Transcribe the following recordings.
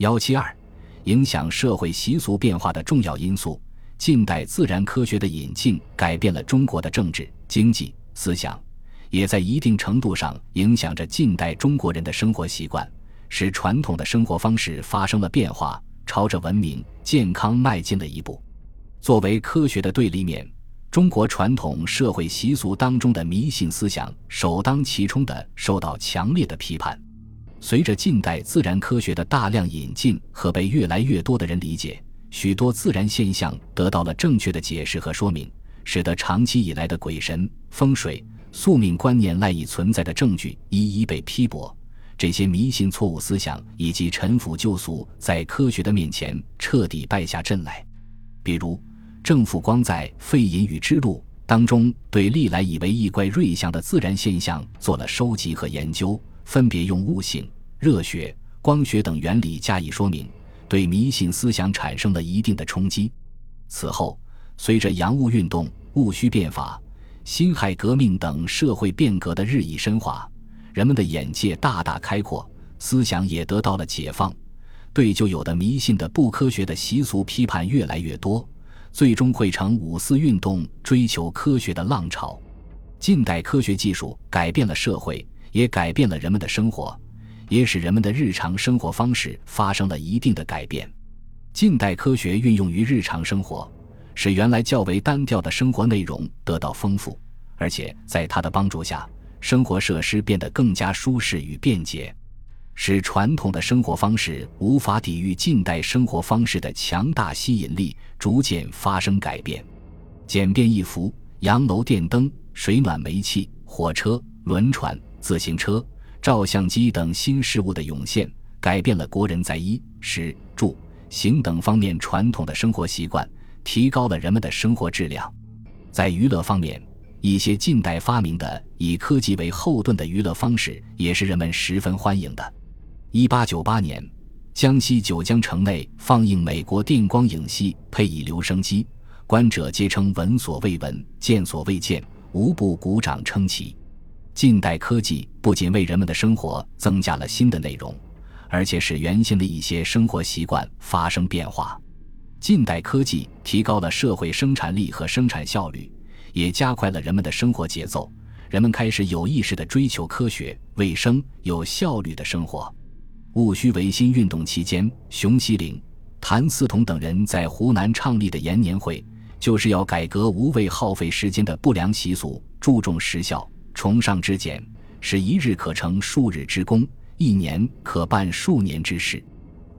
幺七二，影响社会习俗变化的重要因素。近代自然科学的引进，改变了中国的政治、经济、思想，也在一定程度上影响着近代中国人的生活习惯，使传统的生活方式发生了变化，朝着文明、健康迈进了一步。作为科学的对立面，中国传统社会习俗当中的迷信思想首当其冲的受到强烈的批判。随着近代自然科学的大量引进和被越来越多的人理解。许多自然现象得到了正确的解释和说明，使得长期以来的鬼神、风水、宿命观念赖以存在的证据一一被批驳。这些迷信错误思想以及陈腐旧俗，在科学的面前彻底败下阵来。比如，郑复光在《废隐语之路》当中，对历来以为异怪瑞象的自然现象做了收集和研究，分别用物性、热学、光学等原理加以说明。对迷信思想产生了一定的冲击。此后，随着洋务运动、戊戌变法、辛亥革命等社会变革的日益深化，人们的眼界大大开阔，思想也得到了解放。对旧有的迷信的不科学的习俗批判越来越多，最终汇成五四运动追求科学的浪潮。近代科学技术改变了社会，也改变了人们的生活。也使人们的日常生活方式发生了一定的改变。近代科学运用于日常生活，使原来较为单调的生活内容得到丰富，而且在它的帮助下，生活设施变得更加舒适与便捷，使传统的生活方式无法抵御近代生活方式的强大吸引力，逐渐发生改变。简便易服、洋楼电灯、水暖煤气、火车、轮船、自行车。照相机等新事物的涌现，改变了国人在衣食住行等方面传统的生活习惯，提高了人们的生活质量。在娱乐方面，一些近代发明的以科技为后盾的娱乐方式，也是人们十分欢迎的。一八九八年，江西九江城内放映美国电光影戏，配以留声机，观者皆称闻所未闻，见所未见，无不鼓掌称奇。近代科技不仅为人们的生活增加了新的内容，而且使原先的一些生活习惯发生变化。近代科技提高了社会生产力和生产效率，也加快了人们的生活节奏。人们开始有意识地追求科学、卫生、有效率的生活。戊戌维新运动期间，熊希龄、谭嗣同等人在湖南创立的延年会，就是要改革无谓耗费时间的不良习俗，注重实效。崇尚之简，使一日可成数日之功，一年可办数年之事。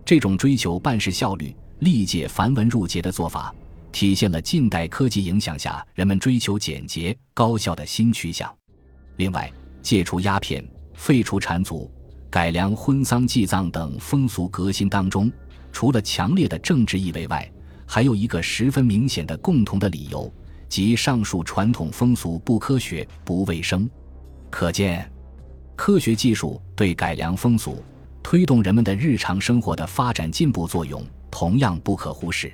这种追求办事效率、历届繁文缛节的做法，体现了近代科技影响下人们追求简洁高效的新趋向。另外，戒除鸦片、废除缠足、改良婚丧祭葬等风俗革新当中，除了强烈的政治意味外，还有一个十分明显的共同的理由。即上述传统风俗不科学、不卫生，可见，科学技术对改良风俗、推动人们的日常生活的发展进步作用同样不可忽视。